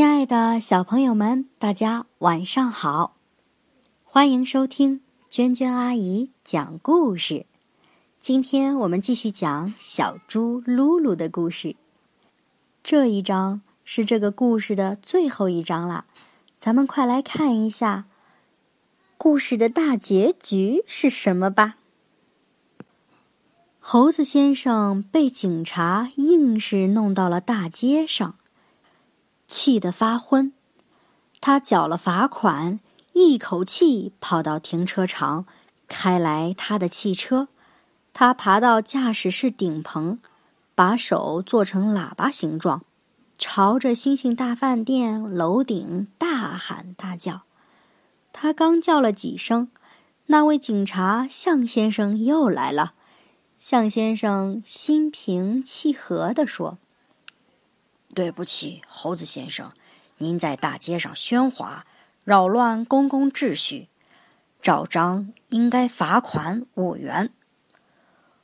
亲爱的小朋友们，大家晚上好！欢迎收听娟娟阿姨讲故事。今天我们继续讲小猪噜噜的故事。这一章是这个故事的最后一章了，咱们快来看一下故事的大结局是什么吧。猴子先生被警察硬是弄到了大街上。气得发昏，他缴了罚款，一口气跑到停车场，开来他的汽车。他爬到驾驶室顶棚，把手做成喇叭形状，朝着星星大饭店楼顶大喊大叫。他刚叫了几声，那位警察向先生又来了。向先生心平气和地说。对不起，猴子先生，您在大街上喧哗，扰乱公共秩序，照章应该罚款五元。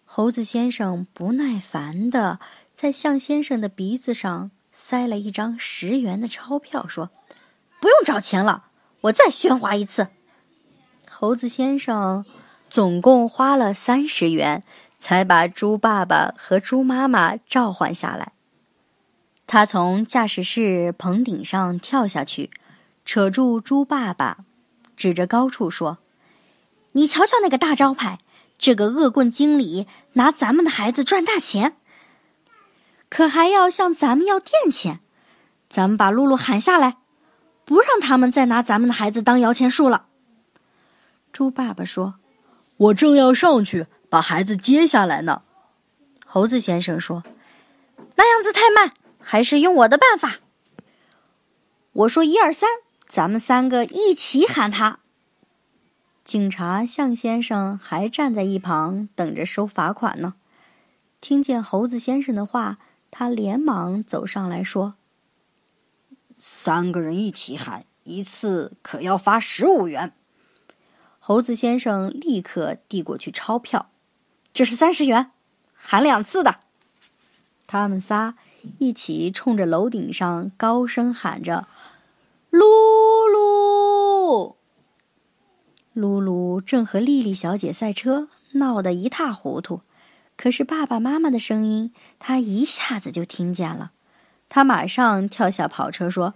猴子先生不耐烦的在向先生的鼻子上塞了一张十元的钞票，说：“不用找钱了，我再喧哗一次。”猴子先生总共花了三十元，才把猪爸爸和猪妈妈召唤下来。他从驾驶室棚顶上跳下去，扯住猪爸爸，指着高处说：“你瞧瞧那个大招牌，这个恶棍经理拿咱们的孩子赚大钱，可还要向咱们要店钱。咱们把露露喊下来，不让他们再拿咱们的孩子当摇钱树了。”猪爸爸说：“我正要上去把孩子接下来呢。”猴子先生说：“那样子太慢。”还是用我的办法。我说一二三，咱们三个一起喊他。警察向先生还站在一旁等着收罚款呢。听见猴子先生的话，他连忙走上来说：“三个人一起喊一次，可要罚十五元。”猴子先生立刻递过去钞票：“这是三十元，喊两次的。”他们仨。一起冲着楼顶上高声喊着：“噜噜！”噜噜正和丽丽小姐赛车，闹得一塌糊涂。可是爸爸妈妈的声音，他一下子就听见了。他马上跳下跑车，说：“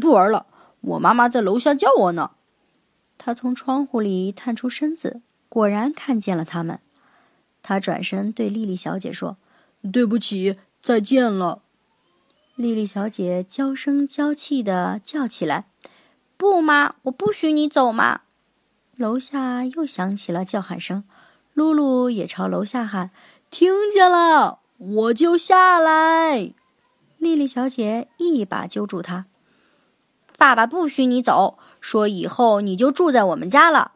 不玩了，我妈妈在楼下叫我呢。”他从窗户里探出身子，果然看见了他们。他转身对丽丽小姐说：“对不起。”再见了，丽丽小姐娇声娇气的叫起来：“不妈，我不许你走嘛！”楼下又响起了叫喊声，露露也朝楼下喊：“听见了，我就下来。”丽丽小姐一把揪住她：“爸爸不许你走，说以后你就住在我们家了。”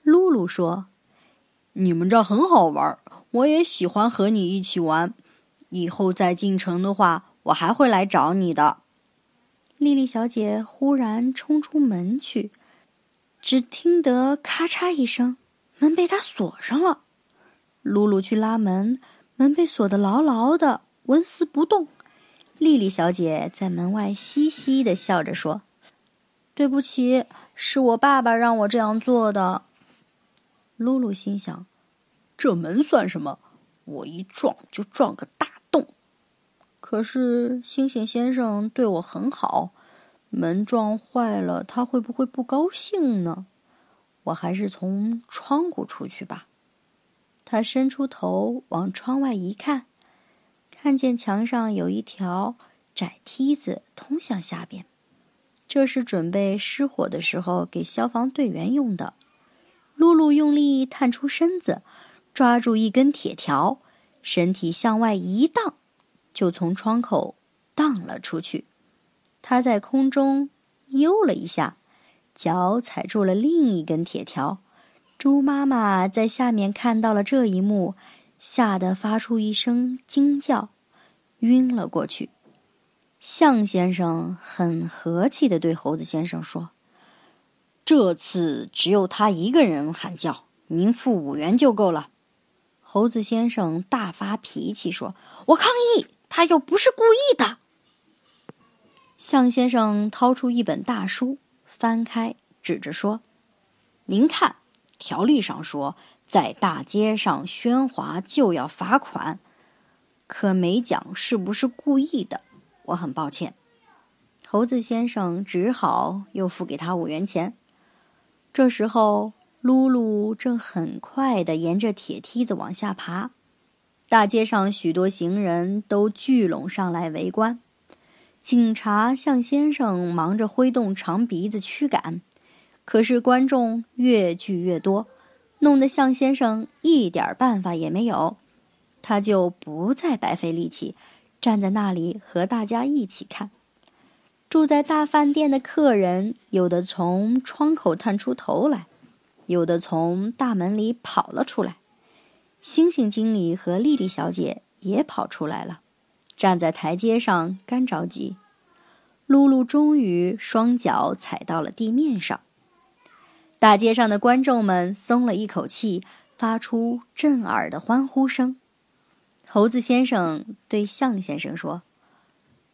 露露说：“你们这很好玩，我也喜欢和你一起玩。”以后再进城的话，我还会来找你的。丽丽小姐忽然冲出门去，只听得咔嚓一声，门被她锁上了。露露去拉门，门被锁得牢牢的，纹丝不动。丽丽小姐在门外嘻嘻的笑着说：“对不起，是我爸爸让我这样做的。”露露心想：“这门算什么？我一撞就撞个大。”可是星星先生对我很好，门撞坏了，他会不会不高兴呢？我还是从窗户出去吧。他伸出头往窗外一看，看见墙上有一条窄梯子通向下边，这是准备失火的时候给消防队员用的。露露用力探出身子，抓住一根铁条，身体向外一荡。就从窗口荡了出去，他在空中悠了一下，脚踩住了另一根铁条。猪妈妈在下面看到了这一幕，吓得发出一声惊叫，晕了过去。象先生很和气的对猴子先生说：“这次只有他一个人喊叫，您付五元就够了。”猴子先生大发脾气说：“我抗议！”他又不是故意的。向先生掏出一本大书，翻开，指着说：“您看，条例上说，在大街上喧哗就要罚款，可没讲是不是故意的。我很抱歉。”猴子先生只好又付给他五元钱。这时候，露露正很快的沿着铁梯子往下爬，大街上许多行人都聚拢上来围观。警察向先生忙着挥动长鼻子驱赶，可是观众越聚越多，弄得向先生一点办法也没有。他就不再白费力气，站在那里和大家一起看。住在大饭店的客人，有的从窗口探出头来，有的从大门里跑了出来。星星经理和丽丽小姐也跑出来了。站在台阶上，干着急。露露终于双脚踩到了地面上。大街上的观众们松了一口气，发出震耳的欢呼声。猴子先生对象先生说：“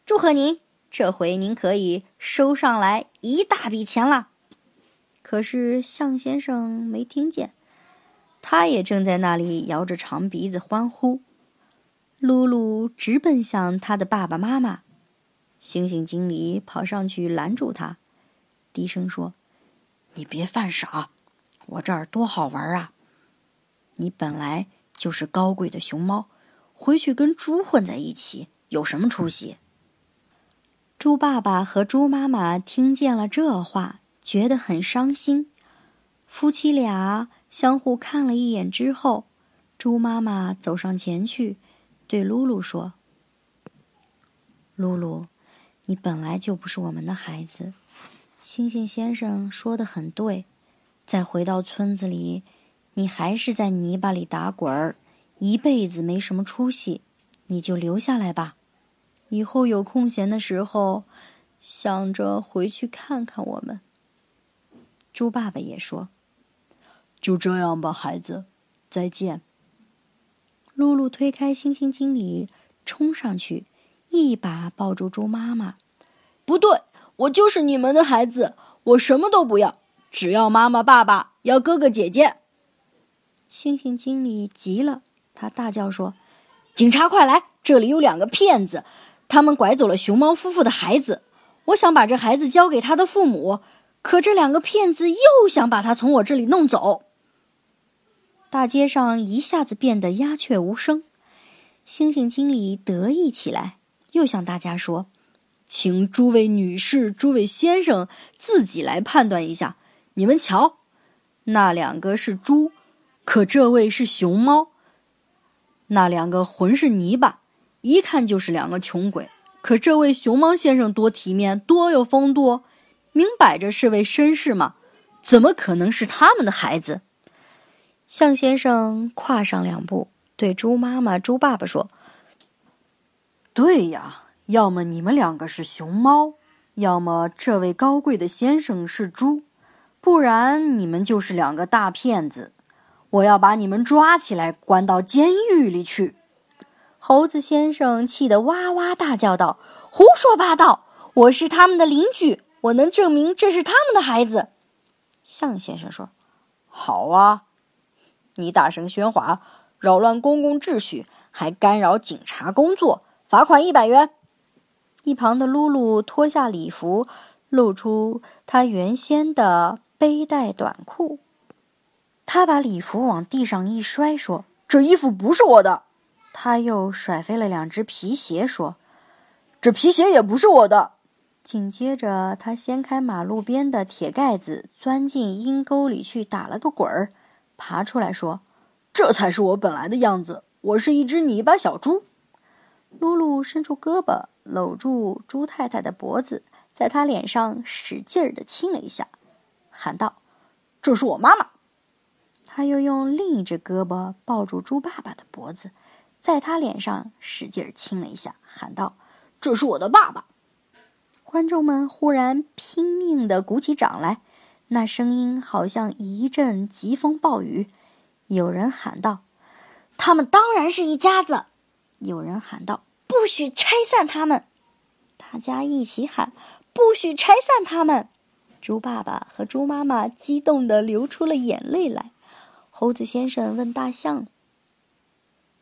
祝贺您，这回您可以收上来一大笔钱了。”可是象先生没听见，他也正在那里摇着长鼻子欢呼。露露直奔向他的爸爸妈妈，猩猩经理跑上去拦住他，低声说：“你别犯傻，我这儿多好玩啊！你本来就是高贵的熊猫，回去跟猪混在一起有什么出息？”猪爸爸和猪妈妈听见了这话，觉得很伤心。夫妻俩相互看了一眼之后，猪妈妈走上前去。对露露说：“露露，你本来就不是我们的孩子。星星先生说的很对，再回到村子里，你还是在泥巴里打滚儿，一辈子没什么出息。你就留下来吧，以后有空闲的时候，想着回去看看我们。”猪爸爸也说：“就这样吧，孩子，再见。”露露推开星星经理，冲上去，一把抱住猪妈妈。不对，我就是你们的孩子，我什么都不要，只要妈妈、爸爸，要哥哥姐姐。星星经理急了，他大叫说：“警察，快来！这里有两个骗子，他们拐走了熊猫夫妇的孩子。我想把这孩子交给他的父母，可这两个骗子又想把他从我这里弄走。”大街上一下子变得鸦雀无声。星星经理得意起来，又向大家说：“请诸位女士、诸位先生自己来判断一下。你们瞧，那两个是猪，可这位是熊猫。那两个浑是泥巴，一看就是两个穷鬼。可这位熊猫先生多体面，多有风度，明摆着是位绅士嘛，怎么可能是他们的孩子？”向先生跨上两步，对猪妈妈、猪爸爸说：“对呀，要么你们两个是熊猫，要么这位高贵的先生是猪，不然你们就是两个大骗子。我要把你们抓起来，关到监狱里去。”猴子先生气得哇哇大叫道：“胡说八道！我是他们的邻居，我能证明这是他们的孩子。”向先生说：“好啊。”你大声喧哗，扰乱公共秩序，还干扰警察工作，罚款一百元。一旁的露露脱下礼服，露出她原先的背带短裤。她把礼服往地上一摔，说：“这衣服不是我的。”他又甩飞了两只皮鞋，说：“这皮鞋也不是我的。”紧接着，他掀开马路边的铁盖子，钻进阴沟里去打了个滚儿。爬出来说：“这才是我本来的样子，我是一只泥巴小猪。”露露伸出胳膊搂住猪太太的脖子，在她脸上使劲儿的亲了一下，喊道：“这是我妈妈。”他又用另一只胳膊抱住猪爸爸的脖子，在他脸上使劲儿亲了一下，喊道：“这是我的爸爸。”观众们忽然拼命的鼓起掌来。那声音好像一阵疾风暴雨，有人喊道：“他们当然是一家子。”有人喊道：“不许拆散他们！”大家一起喊：“不许拆散他们！”猪爸爸和猪妈妈激动的流出了眼泪来。猴子先生问大象：“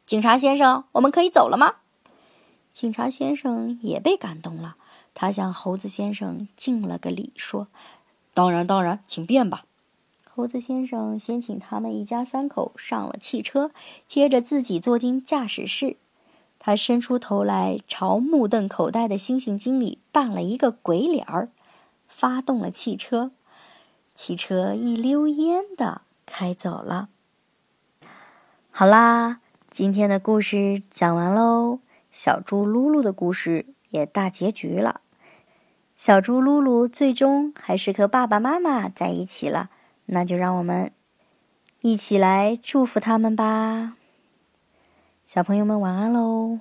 警察先生，我们可以走了吗？”警察先生也被感动了，他向猴子先生敬了个礼，说：“当然，当然，请便吧。”猴子先生先请他们一家三口上了汽车，接着自己坐进驾驶室。他伸出头来，朝目瞪口呆的猩猩经理扮了一个鬼脸儿，发动了汽车。汽车一溜烟的开走了。好啦，今天的故事讲完喽。小猪噜噜的故事也大结局了，小猪噜噜最终还是和爸爸妈妈在一起了，那就让我们一起来祝福他们吧。小朋友们晚安喽。